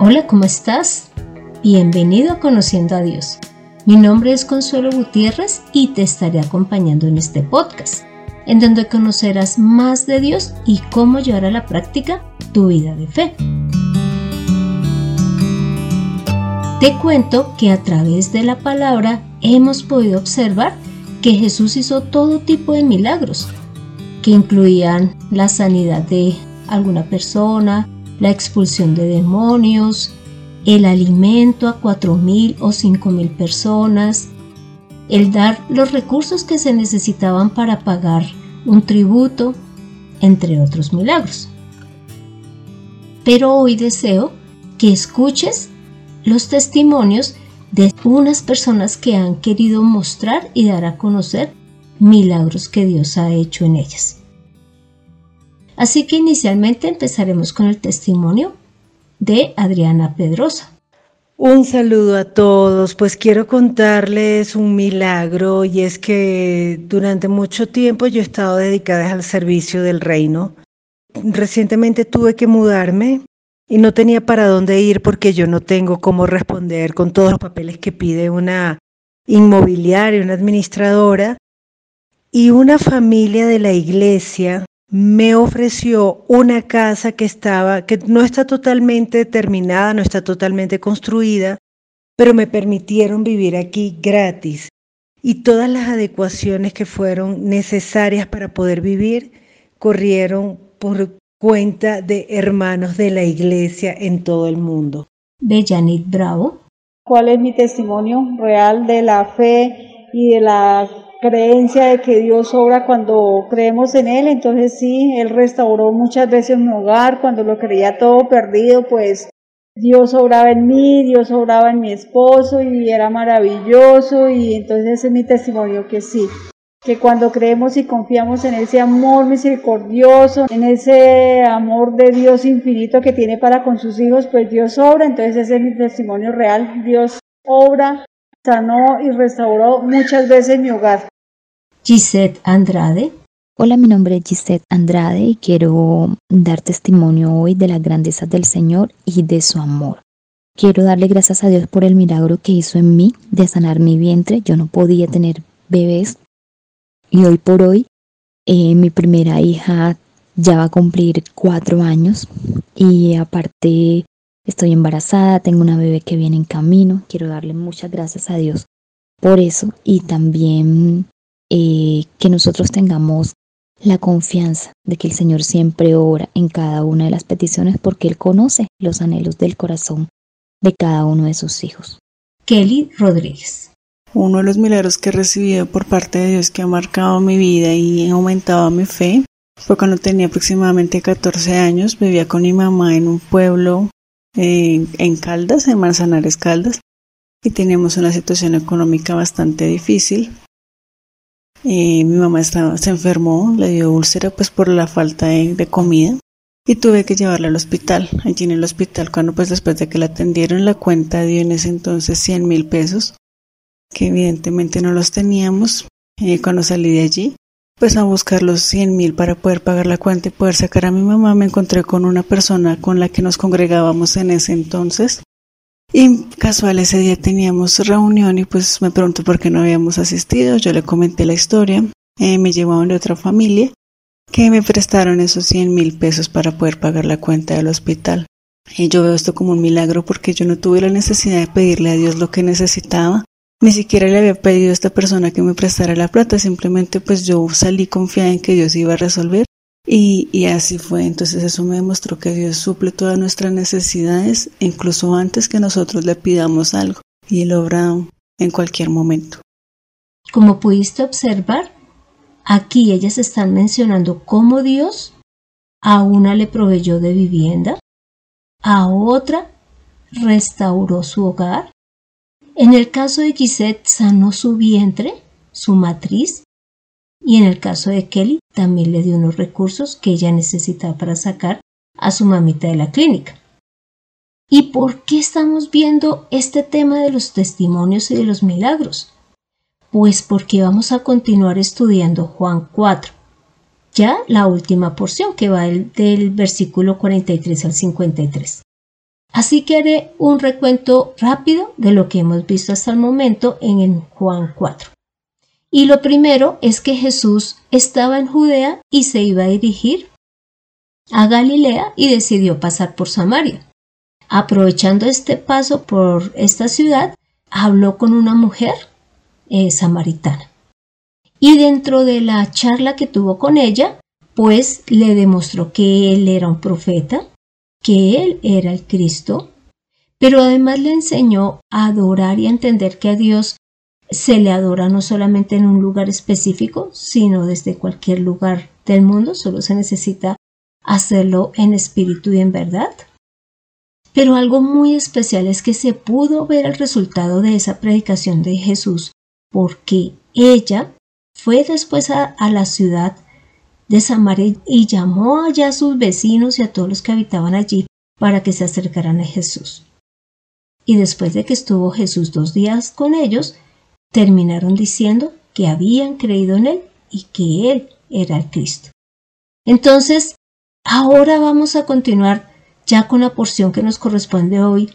Hola, ¿cómo estás? Bienvenido a Conociendo a Dios. Mi nombre es Consuelo Gutiérrez y te estaré acompañando en este podcast, en donde conocerás más de Dios y cómo llevar a la práctica tu vida de fe. Te cuento que a través de la palabra hemos podido observar que Jesús hizo todo tipo de milagros, que incluían la sanidad de alguna persona, la expulsión de demonios, el alimento a cuatro mil o cinco mil personas, el dar los recursos que se necesitaban para pagar un tributo, entre otros milagros. Pero hoy deseo que escuches los testimonios de unas personas que han querido mostrar y dar a conocer milagros que Dios ha hecho en ellas. Así que inicialmente empezaremos con el testimonio de Adriana Pedrosa. Un saludo a todos, pues quiero contarles un milagro y es que durante mucho tiempo yo he estado dedicada al servicio del reino. Recientemente tuve que mudarme y no tenía para dónde ir porque yo no tengo cómo responder con todos los papeles que pide una inmobiliaria, una administradora. Y una familia de la iglesia me ofreció una casa que estaba, que no está totalmente terminada, no está totalmente construida, pero me permitieron vivir aquí gratis. Y todas las adecuaciones que fueron necesarias para poder vivir corrieron por cuenta de hermanos de la iglesia en todo el mundo. Bellanit Bravo. ¿Cuál es mi testimonio real de la fe y de la creencia de que Dios obra cuando creemos en Él. Entonces sí, Él restauró muchas veces mi hogar, cuando lo creía todo perdido, pues Dios obraba en mí, Dios obraba en mi esposo y era maravilloso. Y entonces ese es mi testimonio que sí, que cuando creemos y confiamos en ese amor misericordioso, en ese amor de Dios infinito que tiene para con sus hijos, pues Dios obra, entonces ese es mi testimonio real, Dios obra sanó y restauró muchas veces mi hogar. Gisette Andrade. Hola, mi nombre es Gisette Andrade y quiero dar testimonio hoy de la grandeza del Señor y de su amor. Quiero darle gracias a Dios por el milagro que hizo en mí de sanar mi vientre. Yo no podía tener bebés y hoy por hoy eh, mi primera hija ya va a cumplir cuatro años y aparte Estoy embarazada, tengo una bebé que viene en camino. Quiero darle muchas gracias a Dios por eso y también eh, que nosotros tengamos la confianza de que el Señor siempre ora en cada una de las peticiones porque Él conoce los anhelos del corazón de cada uno de sus hijos. Kelly Rodríguez. Uno de los milagros que he recibido por parte de Dios que ha marcado mi vida y ha aumentado mi fe fue cuando tenía aproximadamente 14 años, vivía con mi mamá en un pueblo en, Caldas, en Manzanares Caldas, y teníamos una situación económica bastante difícil. Eh, mi mamá se enfermó, le dio úlcera pues por la falta de, comida y tuve que llevarla al hospital. Allí en el hospital, cuando pues después de que la atendieron, la cuenta dio en ese entonces 100 mil pesos, que evidentemente no los teníamos. Eh, cuando salí de allí, pues a buscar los 100 mil para poder pagar la cuenta y poder sacar a mi mamá, me encontré con una persona con la que nos congregábamos en ese entonces. Y casual ese día teníamos reunión y pues me preguntó por qué no habíamos asistido. Yo le comenté la historia. Eh, me llevaban de otra familia que me prestaron esos 100 mil pesos para poder pagar la cuenta del hospital. Y yo veo esto como un milagro porque yo no tuve la necesidad de pedirle a Dios lo que necesitaba, ni siquiera le había pedido a esta persona que me prestara la plata, simplemente pues yo salí confiada en que Dios iba a resolver y, así fue. Entonces eso me demostró que Dios suple todas nuestras necesidades, incluso antes que nosotros le pidamos algo, y Él obra en cualquier momento. Como pudiste observar, aquí ellas están mencionando cómo Dios a una le proveyó de vivienda, a otra restauró su hogar, en el caso de Gisette sanó su vientre, su matriz, y en el caso de Kelly también le dio unos recursos que ella necesitaba para sacar a su mamita de la clínica. ¿Y por qué estamos viendo este tema de los testimonios y de los milagros? Pues porque vamos a continuar estudiando Juan 4, ya la última porción que va del, versículo 43 al 53. Así que haré un recuento rápido de lo que hemos visto hasta el momento en Juan 4. Y lo primero es que Jesús estaba en Judea y se iba a dirigir a Galilea y decidió pasar por Samaria. Aprovechando este paso por esta ciudad, habló con una mujer eh, samaritana. Y dentro de la charla que tuvo con ella, pues le demostró que él era un profeta, que él era el Cristo, pero además le enseñó a adorar y a entender que a Dios se le adora no solamente en un lugar específico, sino desde cualquier lugar del mundo, solo se necesita hacerlo en espíritu y en verdad. Pero algo muy especial es que se pudo ver el resultado de esa predicación de Jesús, porque ella fue después a, la ciudad de Samaria y llamó allá a sus vecinos y a todos los que habitaban allí para que se acercaran a Jesús. Y después de que estuvo Jesús dos días con ellos, terminaron diciendo que habían creído en Él y que Él era el Cristo. Entonces, ahora vamos a continuar ya con la porción que nos corresponde hoy.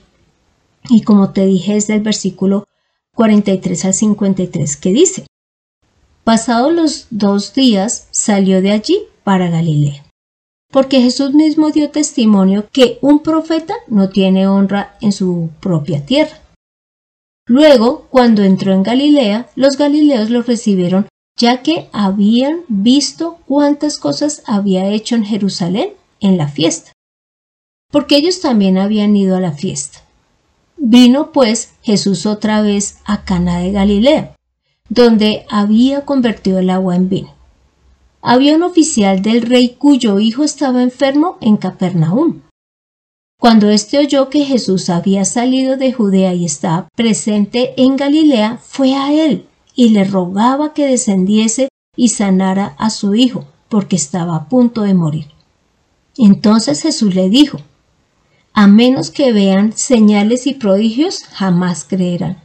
Y como te dije, es del versículo 43 al 53, que dice, Pasados los dos días salió de allí para Galilea, porque Jesús mismo dio testimonio que un profeta no tiene honra en su propia tierra. Luego, cuando entró en Galilea, los galileos lo recibieron ya que habían visto cuántas cosas había hecho en Jerusalén en la fiesta, porque ellos también habían ido a la fiesta. Vino pues Jesús otra vez a Cana de Galilea, donde había convertido el agua en vino. Había un oficial del rey cuyo hijo estaba enfermo en Capernaum. Cuando éste oyó que Jesús había salido de Judea y estaba presente en Galilea, fue a él y le rogaba que descendiese y sanara a su hijo, porque estaba a punto de morir. Entonces Jesús le dijo, a menos que vean señales y prodigios, jamás creerán.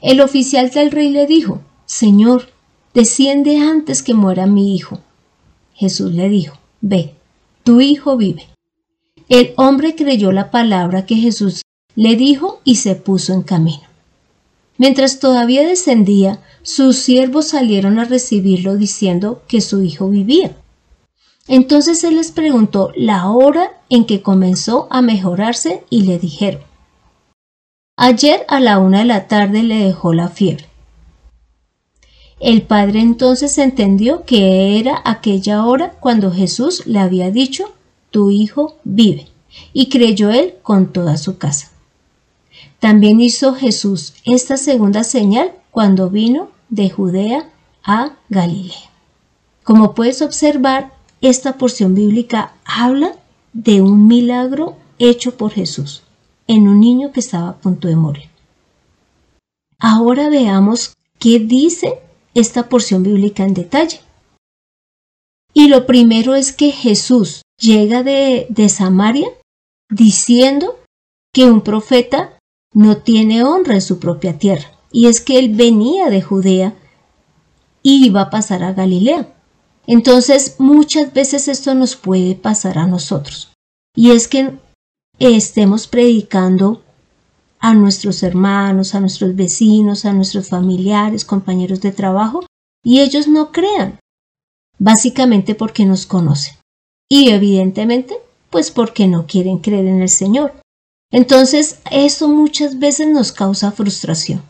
El oficial del rey le dijo, Señor, desciende antes que muera mi hijo. Jesús le dijo, Ve, tu hijo vive. El hombre creyó la palabra que Jesús le dijo y se puso en camino. Mientras todavía descendía, sus siervos salieron a recibirlo diciendo que su hijo vivía. Entonces él les preguntó la hora en que comenzó a mejorarse y le dijeron, Ayer a la una de la tarde le dejó la fiebre. El padre entonces entendió que era aquella hora cuando Jesús le había dicho, tu hijo vive. Y creyó él con toda su casa. También hizo Jesús esta segunda señal cuando vino de Judea a Galilea. Como puedes observar, esta porción bíblica habla de un milagro hecho por Jesús en un niño que estaba a punto de morir. Ahora veamos qué dice esta porción bíblica en detalle. Y lo primero es que Jesús llega de, Samaria diciendo que un profeta no tiene honra en su propia tierra. Y es que él venía de Judea y iba a pasar a Galilea. Entonces muchas veces esto nos puede pasar a nosotros. Y es que estemos predicando a nuestros hermanos, a nuestros vecinos, a nuestros familiares, compañeros de trabajo, y ellos no crean, básicamente porque nos conocen y evidentemente pues porque no quieren creer en el Señor. Entonces eso muchas veces nos causa frustración,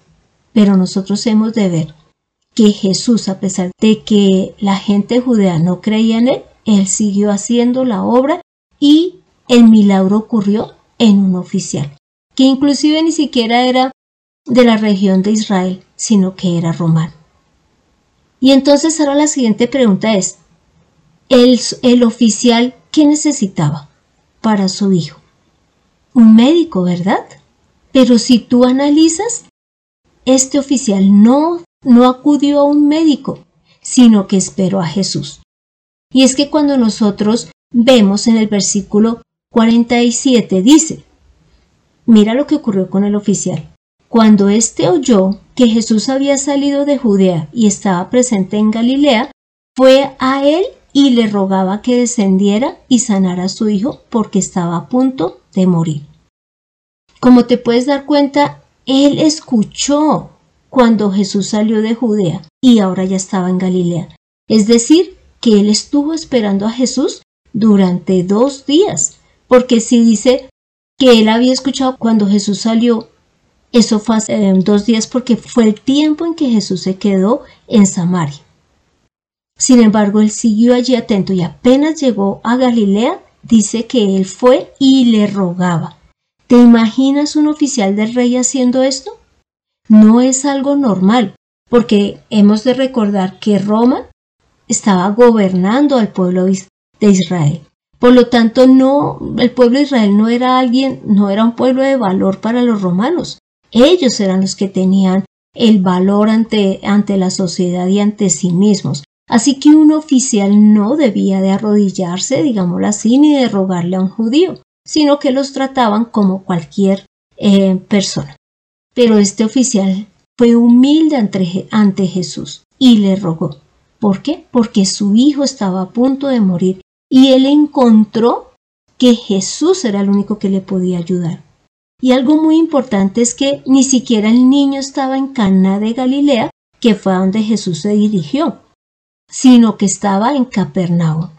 pero nosotros hemos de ver que Jesús, a pesar de que la gente judea no creía en él, él siguió haciendo la obra y el milagro ocurrió en un oficial, que inclusive ni siquiera era de la región de Israel, sino que era romano. Y entonces ahora la siguiente pregunta es, el, oficial, ¿qué necesitaba para su hijo? Un médico, ¿verdad? Pero si tú analizas, este oficial no, no acudió a un médico, sino que esperó a Jesús. Y es que cuando nosotros vemos en el versículo 47 dice, mira lo que ocurrió con el oficial. Cuando éste oyó que Jesús había salido de Judea y estaba presente en Galilea, fue a él y le rogaba que descendiera y sanara a su hijo porque estaba a punto de morir. Como te puedes dar cuenta, él escuchó cuando Jesús salió de Judea y ahora ya estaba en Galilea. Es decir, que él estuvo esperando a Jesús durante dos días, porque si dice que él había escuchado cuando Jesús salió, eso fue hace dos días porque fue el tiempo en que Jesús se quedó en Samaria. Sin embargo, él siguió allí atento y apenas llegó a Galilea, dice que él fue y le rogaba. ¿Te imaginas un oficial del rey haciendo esto? No es algo normal, porque hemos de recordar que Roma estaba gobernando al pueblo de Israel. Por lo tanto, no, el pueblo de Israel no era alguien, no era un pueblo de valor para los romanos. Ellos eran los que tenían el valor ante, ante la sociedad y ante sí mismos. Así que un oficial no debía de arrodillarse, digámoslo así, ni de rogarle a un judío, sino que los trataban como cualquier eh, persona. Pero este oficial fue humilde ante, ante Jesús y le rogó. ¿Por qué? Porque su hijo estaba a punto de morir y él encontró que Jesús era el único que le podía ayudar. Y algo muy importante es que ni siquiera el niño estaba en Cana de Galilea, que fue a donde Jesús se dirigió, sino que estaba en Capernaum.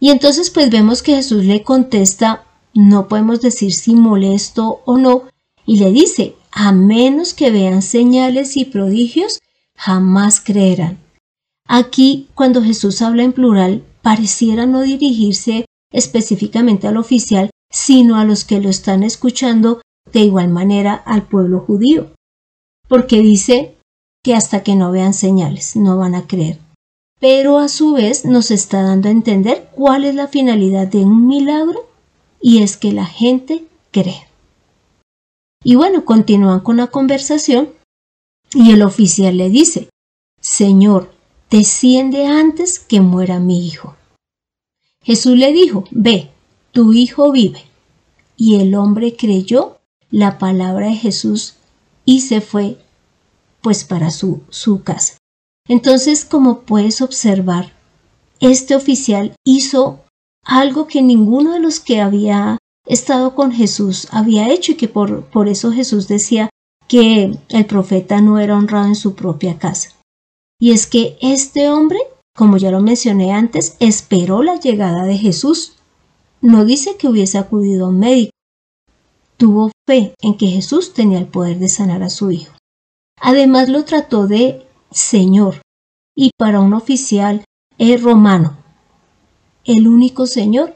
Y entonces pues vemos que Jesús le contesta, no podemos decir si molesto o no, y le dice, a menos que vean señales y prodigios, jamás creerán. Aquí, cuando Jesús habla en plural, pareciera no dirigirse específicamente al oficial, sino a los que lo están escuchando de igual manera al pueblo judío, porque dice que hasta que no vean señales no van a creer. Pero a su vez nos está dando a entender cuál es la finalidad de un milagro y es que la gente cree. Y bueno, continúan con la conversación y el oficial le dice, Señor, desciende antes que muera mi hijo. Jesús le dijo, ve, tu hijo vive. Y el hombre creyó la palabra de Jesús y se fue pues para su, su casa. Entonces, como puedes observar, este oficial hizo algo que ninguno de los que había estado con Jesús había hecho y que por, por eso Jesús decía que el profeta no era honrado en su propia casa. Y es que este hombre, como ya lo mencioné antes, esperó la llegada de Jesús. No dice que hubiese acudido a un médico. Tuvo fe en que Jesús tenía el poder de sanar a su hijo. Además lo trató de Señor. Y para un oficial romano, el único Señor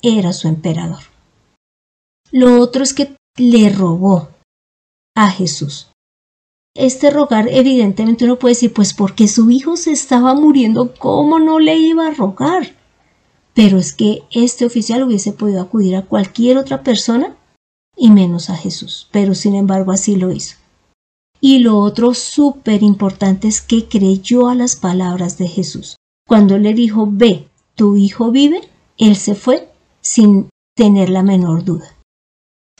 era su emperador. Lo otro es que le rogó a Jesús. Este rogar, evidentemente uno puede decir, pues porque su hijo se estaba muriendo, ¿cómo no le iba a rogar? Pero es que este oficial hubiese podido acudir a cualquier otra persona y menos a Jesús, pero sin embargo así lo hizo. Y lo otro súper importante es que creyó a las palabras de Jesús. Cuando le dijo, ve, tu hijo vive, él se fue sin tener la menor duda.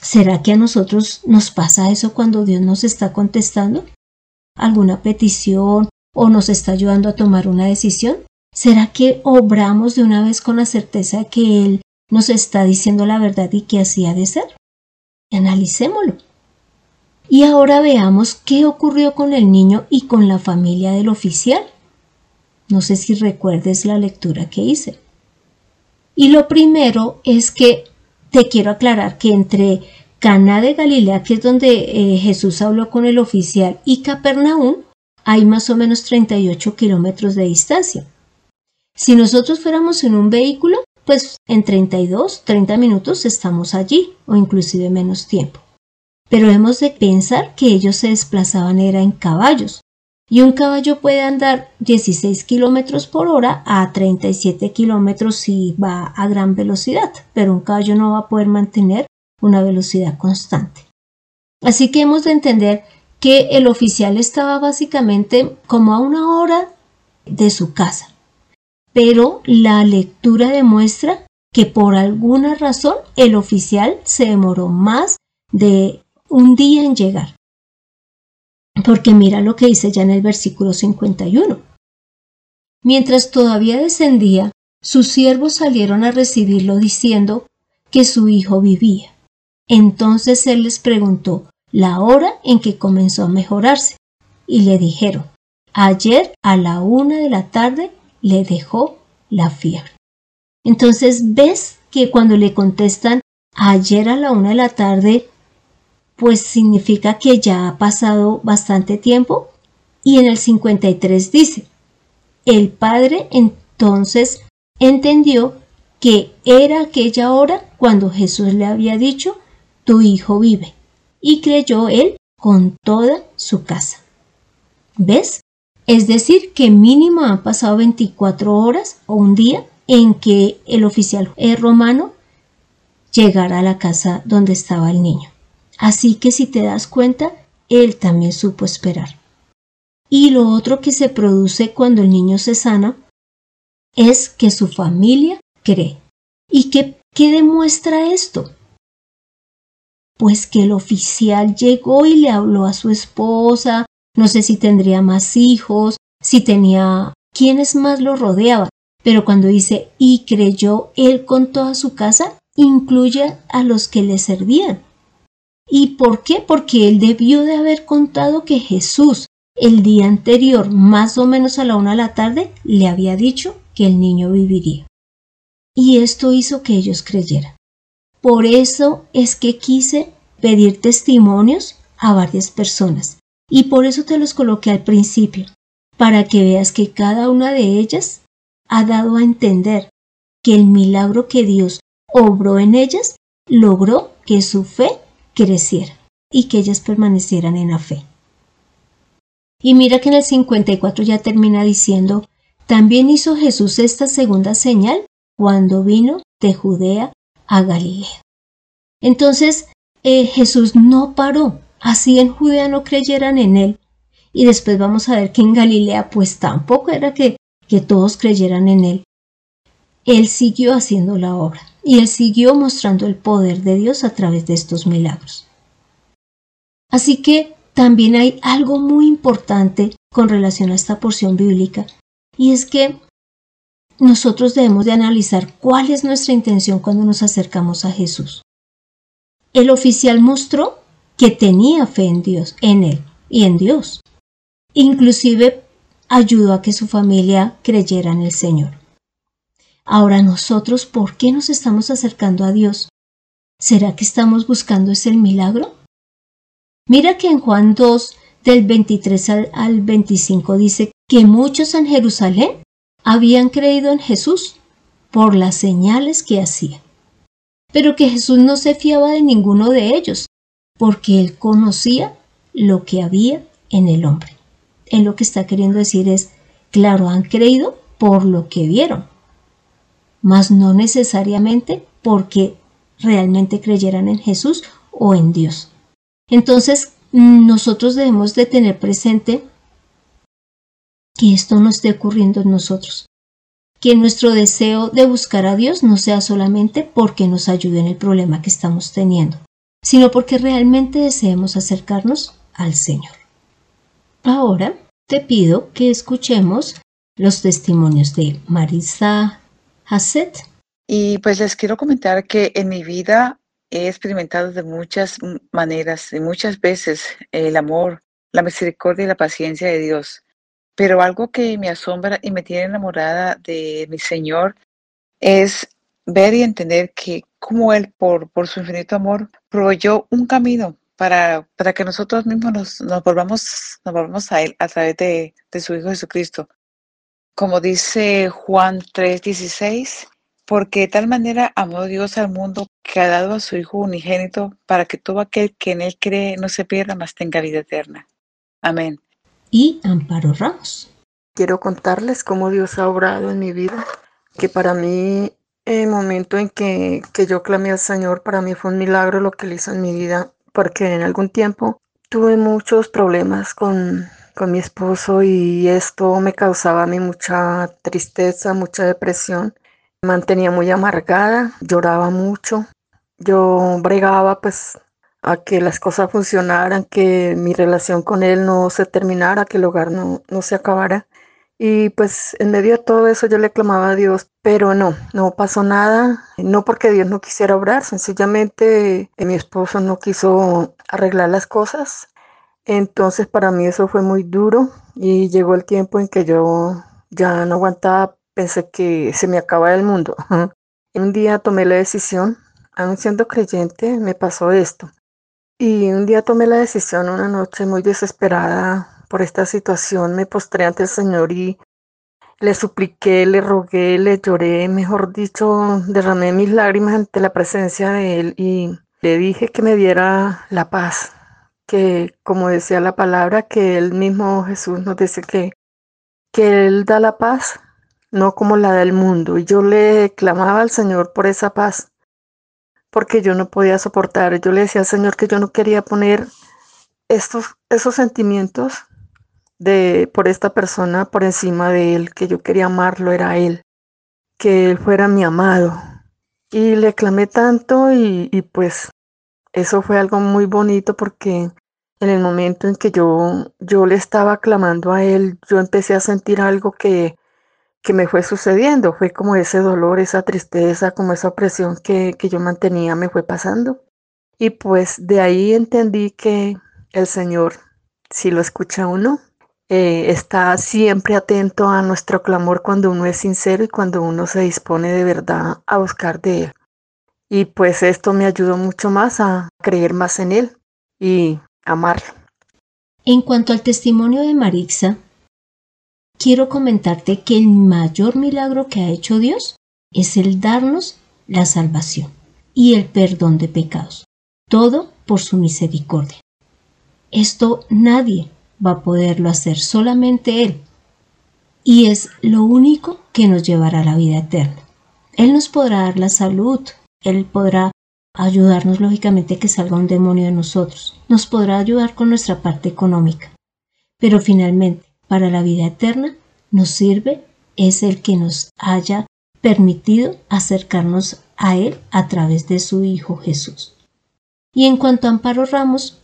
¿Será que a nosotros nos pasa eso cuando Dios nos está contestando? ¿Alguna petición o nos está ayudando a tomar una decisión? ¿Será que obramos de una vez con la certeza de que Él nos está diciendo la verdad y que así ha de ser? Analicémoslo. Y ahora veamos qué ocurrió con el niño y con la familia del oficial. No sé si recuerdes la lectura que hice. Y lo primero es que te quiero aclarar que entre Caná de Galilea, que es donde eh, Jesús habló con el oficial, y Capernaum, hay más o menos 38 kilómetros de distancia. Si nosotros fuéramos en un vehículo, pues en 32, 30 minutos estamos allí, o inclusive menos tiempo. Pero hemos de pensar que ellos se desplazaban era en caballos, y un caballo puede andar 16 kilómetros por hora a 37 kilómetros si va a gran velocidad, pero un caballo no va a poder mantener una velocidad constante. Así que hemos de entender que el oficial estaba básicamente como a una hora de su casa, pero la lectura demuestra que por alguna razón el oficial se demoró más de un día en llegar. Porque mira lo que dice ya en el versículo 51. Mientras todavía descendía, sus siervos salieron a recibirlo diciendo que su hijo vivía. Entonces él les preguntó la hora en que comenzó a mejorarse y le dijeron, ayer a la una de la tarde le dejó la fiebre. Entonces ves que cuando le contestan ayer a la una de la tarde, pues significa que ya ha pasado bastante tiempo. Y en el 53 dice, el padre entonces entendió que era aquella hora cuando Jesús le había dicho, tu hijo vive. Y creyó él con toda su casa. ¿Ves? Es decir, que mínimo han pasado 24 horas o un día en que el oficial romano llegara a la casa donde estaba el niño. Así que si te das cuenta, él también supo esperar. Y lo otro que se produce cuando el niño se sana es que su familia cree. ¿Y qué, qué demuestra esto? Pues que el oficial llegó y le habló a su esposa, no sé si tendría más hijos, si tenía quienes más lo rodeaban, pero cuando dice y creyó él con toda su casa, incluye a los que le servían. ¿Y por qué? Porque él debió de haber contado que Jesús el día anterior, más o menos a la una de la tarde, le había dicho que el niño viviría y esto hizo que ellos creyeran. Por eso es que quise pedir testimonios a varias personas y por eso te los coloqué al principio, para que veas que cada una de ellas ha dado a entender que el milagro que Dios obró en ellas logró que su fe creciera y que ellas permanecieran en la fe. Y mira que en el 54 ya termina diciendo, también hizo Jesús esta segunda señal cuando vino de Judea a Galilea. Entonces eh, Jesús no paró, así en Judea no creyeran en él. Y después vamos a ver que en Galilea pues tampoco era que, que todos creyeran en él. Él siguió haciendo la obra y él siguió mostrando el poder de Dios a través de estos milagros. Así que también hay algo muy importante con relación a esta porción bíblica y es que nosotros debemos de analizar cuál es nuestra intención cuando nos acercamos a Jesús. El oficial mostró que tenía fe en Dios, en Él y en Dios. Inclusive ayudó a que su familia creyera en el Señor. Ahora nosotros, ¿por qué nos estamos acercando a Dios? ¿Será que estamos buscando ese milagro? Mira que en Juan 2, del 23 al, al 25 dice que muchos en Jerusalén habían creído en Jesús por las señales que hacía, pero que Jesús no se fiaba de ninguno de ellos, porque él conocía lo que había en el hombre. Él lo que está queriendo decir es, claro, han creído por lo que vieron, mas no necesariamente porque realmente creyeran en Jesús o en Dios. Entonces, nosotros debemos de tener presente que esto no esté ocurriendo en nosotros. Que nuestro deseo de buscar a Dios no sea solamente porque nos ayude en el problema que estamos teniendo, sino porque realmente deseemos acercarnos al Señor. Ahora te pido que escuchemos los testimonios de Marisa Y pues les quiero comentar que en mi vida he experimentado de muchas maneras y muchas veces el amor, la misericordia y la paciencia de Dios. Pero algo que me asombra y me tiene enamorada de mi Señor es ver y entender que como Él, por, por su infinito amor, proveyó un camino para, para que nosotros mismos nos, nos, volvamos, nos volvamos a Él a través de, de su Hijo Jesucristo. Como dice Juan 3:16, porque de tal manera amó Dios al mundo que ha dado a su Hijo unigénito para que todo aquel que en Él cree no se pierda, mas tenga vida eterna. Amén y Amparo Ramos. Quiero contarles cómo Dios ha obrado en mi vida, que para mí el momento en que, que yo clamé al Señor, para mí fue un milagro lo que Él hizo en mi vida, porque en algún tiempo tuve muchos problemas con, con mi esposo y esto me causaba a mí mucha tristeza, mucha depresión. Me mantenía muy amargada, lloraba mucho. Yo bregaba pues a que las cosas funcionaran, que mi relación con él no se terminara, que el hogar no, no se acabara. Y pues en medio de todo eso yo le clamaba a Dios, pero no, no pasó nada, no porque Dios no quisiera obrar, sencillamente eh, mi esposo no quiso arreglar las cosas. Entonces para mí eso fue muy duro y llegó el tiempo en que yo ya no aguantaba, pensé que se me acaba el mundo. un día tomé la decisión, aún siendo creyente, me pasó esto. Y un día tomé la decisión, una noche muy desesperada por esta situación, me postré ante el Señor y le supliqué, le rogué, le lloré, mejor dicho, derramé mis lágrimas ante la presencia de Él y le dije que me diera la paz, que como decía la palabra, que Él mismo Jesús nos dice que, que Él da la paz, no como la del mundo. Y yo le clamaba al Señor por esa paz porque yo no podía soportar. Yo le decía al Señor que yo no quería poner estos, esos sentimientos de por esta persona por encima de él, que yo quería amarlo, era él, que él fuera mi amado. Y le clamé tanto y pues eso fue algo muy bonito porque en el momento en que yo, yo le estaba clamando a él, yo empecé a sentir algo que que me fue sucediendo. Fue como ese dolor, esa tristeza, como esa opresión que, que yo mantenía me fue pasando. Y pues de ahí entendí que el Señor, si lo escucha uno, eh, está siempre atento a nuestro clamor cuando uno es sincero y cuando uno se dispone de verdad a buscar de Él. Y pues esto me ayudó mucho más a creer más en Él y amarlo. En cuanto al testimonio de Marixa, quiero comentarte que el mayor milagro que ha hecho Dios es el darnos la salvación y el perdón de pecados, todo por su misericordia. Esto nadie va a poderlo hacer, solamente Él. Y es lo único que nos llevará a la vida eterna. Él nos podrá dar la salud, Él podrá ayudarnos lógicamente que salga un demonio de nosotros, nos podrá ayudar con nuestra parte económica. Pero finalmente, para la vida eterna nos sirve es el que nos haya permitido acercarnos a Él a través de su Hijo Jesús. Y en cuanto a Amparo Ramos,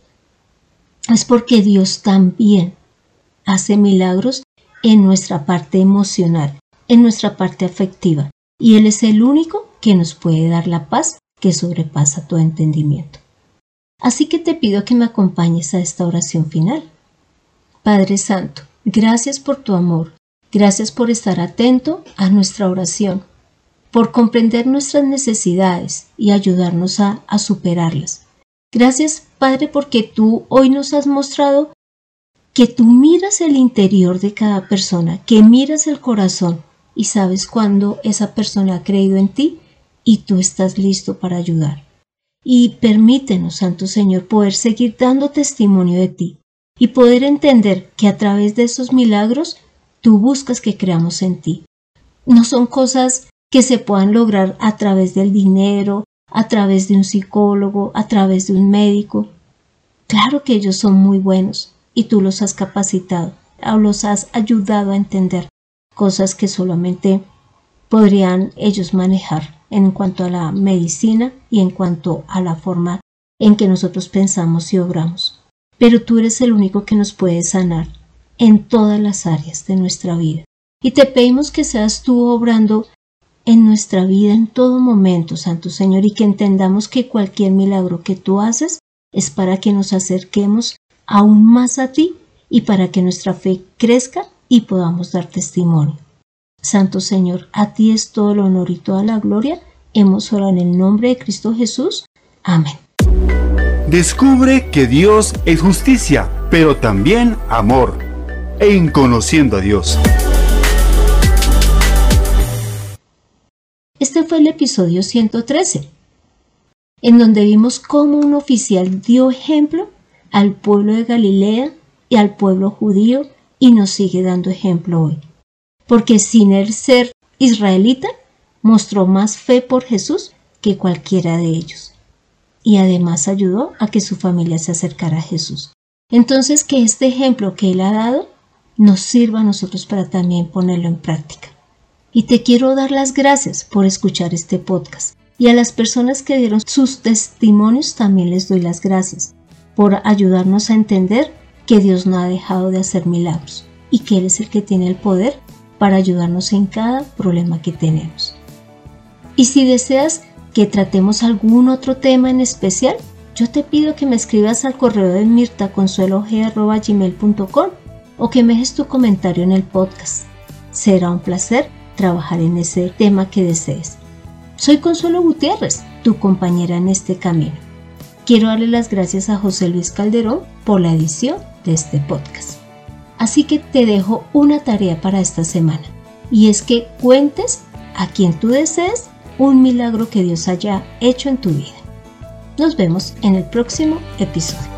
es porque Dios también hace milagros en nuestra parte emocional, en nuestra parte afectiva, y Él es el único que nos puede dar la paz que sobrepasa todo entendimiento. Así que te pido que me acompañes a esta oración final. Padre Santo, Gracias por tu amor. Gracias por estar atento a nuestra oración, por comprender nuestras necesidades y ayudarnos a, a superarlas. Gracias, Padre, porque tú hoy nos has mostrado que tú miras el interior de cada persona, que miras el corazón y sabes cuándo esa persona ha creído en ti y tú estás listo para ayudar. Y permítenos, Santo Señor, poder seguir dando testimonio de ti, y poder entender que a través de esos milagros tú buscas que creamos en ti. No son cosas que se puedan lograr a través del dinero, a través de un psicólogo, a través de un médico. Claro que ellos son muy buenos y tú los has capacitado o los has ayudado a entender cosas que solamente podrían ellos manejar en cuanto a la medicina y en cuanto a la forma en que nosotros pensamos y obramos pero tú eres el único que nos puede sanar en todas las áreas de nuestra vida. Y te pedimos que seas tú obrando en nuestra vida en todo momento, Santo Señor, y que entendamos que cualquier milagro que tú haces es para que nos acerquemos aún más a ti y para que nuestra fe crezca y podamos dar testimonio. Santo Señor, a ti es todo el honor y toda la gloria. Hemos orado en el nombre de Cristo Jesús. Amén. Descubre que Dios es justicia, pero también amor. En Conociendo a Dios. Este fue el episodio 113, en donde vimos cómo un oficial dio ejemplo al pueblo de Galilea y al pueblo judío y nos sigue dando ejemplo hoy. Porque sin él ser israelita, mostró más fe por Jesús que cualquiera de ellos y además ayudó a que su familia se acercara a Jesús. Entonces, que este ejemplo que Él ha dado nos sirva a nosotros para también ponerlo en práctica. Y te quiero dar las gracias por escuchar este podcast. Y a las personas que dieron sus testimonios también les doy las gracias por ayudarnos a entender que Dios no ha dejado de hacer milagros. y que Él es el que tiene el poder para ayudarnos en cada problema que tenemos. Y si deseas que tratemos algún otro tema en especial, yo te pido que me escribas al correo de mirtaconsuelog.com o que me dejes tu comentario en el podcast. Será un placer trabajar en ese tema que desees. Soy Consuelo Gutiérrez, tu compañera en este camino. Quiero darle las gracias a José Luis Calderón por la edición de este podcast. Así que te dejo una tarea para esta semana y es que cuentes a quien tú desees un milagro que Dios haya hecho en tu vida. Nos vemos en el próximo episodio.